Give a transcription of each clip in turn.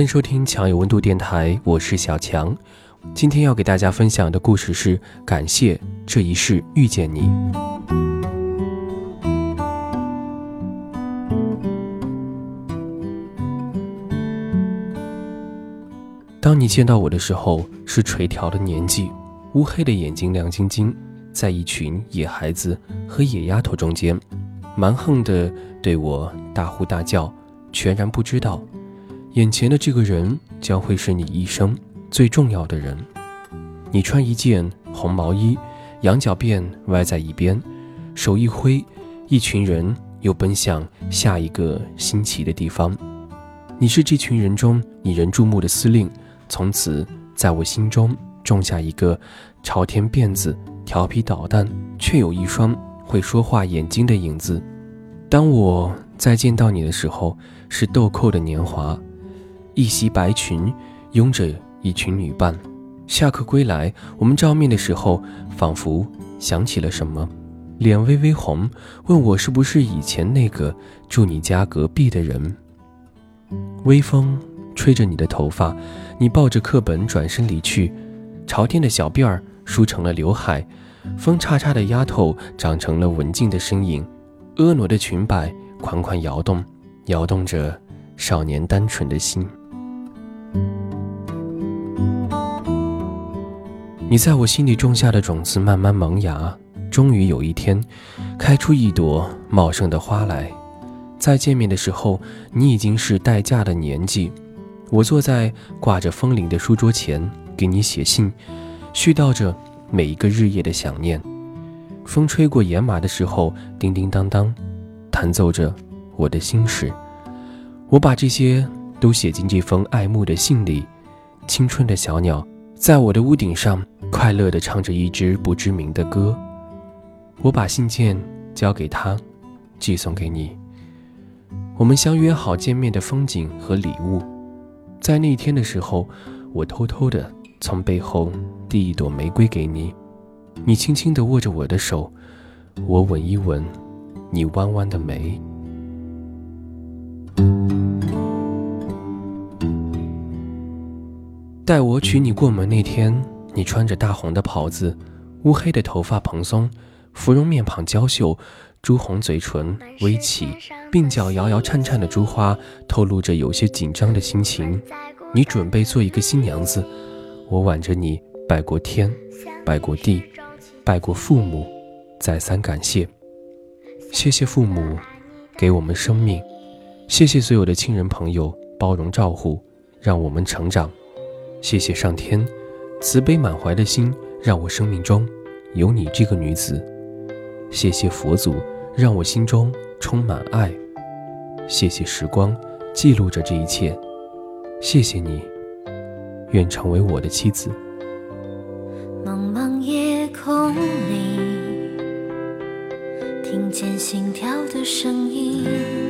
欢迎收听强有温度电台，我是小强。今天要给大家分享的故事是：感谢这一世遇见你。当你见到我的时候，是垂髫的年纪，乌黑的眼睛亮晶晶，在一群野孩子和野丫头中间，蛮横的对我大呼大叫，全然不知道。眼前的这个人将会是你一生最重要的人。你穿一件红毛衣，羊角辫歪在一边，手一挥，一群人又奔向下一个新奇的地方。你是这群人中引人注目的司令，从此在我心中种下一个朝天辫子、调皮捣蛋却有一双会说话眼睛的影子。当我再见到你的时候，是豆蔻的年华。一袭白裙，拥着一群女伴。下课归来，我们照面的时候，仿佛想起了什么，脸微微红，问我是不是以前那个住你家隔壁的人。微风吹着你的头发，你抱着课本转身离去，朝天的小辫儿梳成了刘海，风叉叉的丫头长成了文静的身影，婀娜的裙摆款款摇动，摇动着少年单纯的心。你在我心里种下的种子慢慢萌芽，终于有一天，开出一朵茂盛的花来。再见面的时候，你已经是待嫁的年纪。我坐在挂着风铃的书桌前，给你写信，絮叨着每一个日夜的想念。风吹过野马的时候，叮叮当当，弹奏着我的心事。我把这些都写进这封爱慕的信里。青春的小鸟，在我的屋顶上。快乐地唱着一支不知名的歌，我把信件交给他，寄送给你。我们相约好见面的风景和礼物，在那天的时候，我偷偷地从背后递一朵玫瑰给你，你轻轻地握着我的手，我吻一吻你弯弯的眉。待我娶你过门那天。你穿着大红的袍子，乌黑的头发蓬松，芙蓉面庞娇秀，朱红嘴唇微起，鬓角摇摇颤颤的珠花透露着有些紧张的心情。你准备做一个新娘子，我挽着你拜过天，拜过地，拜过父母，再三感谢，谢谢父母给我们生命，谢谢所有的亲人朋友包容照顾，让我们成长，谢谢上天。慈悲满怀的心，让我生命中有你这个女子。谢谢佛祖，让我心中充满爱。谢谢时光，记录着这一切。谢谢你，愿成为我的妻子。茫茫夜空里，听见心跳的声音。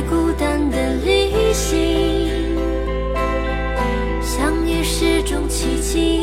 在孤单的旅行，相遇是种奇迹，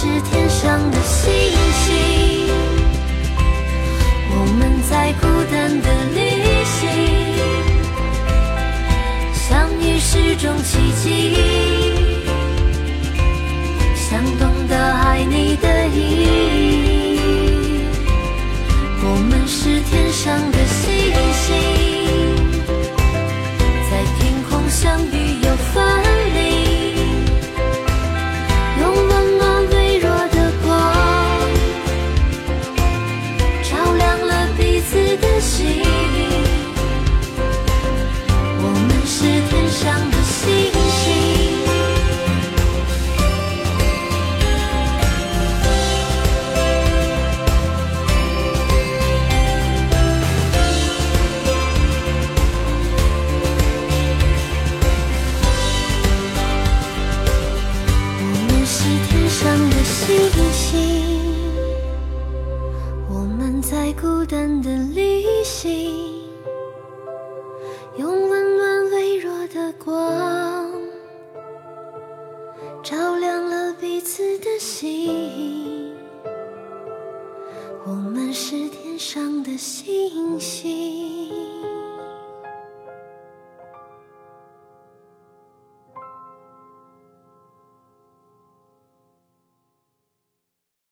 是天上的星用温暖微弱的光照亮了彼此的心。我们是天上的星星。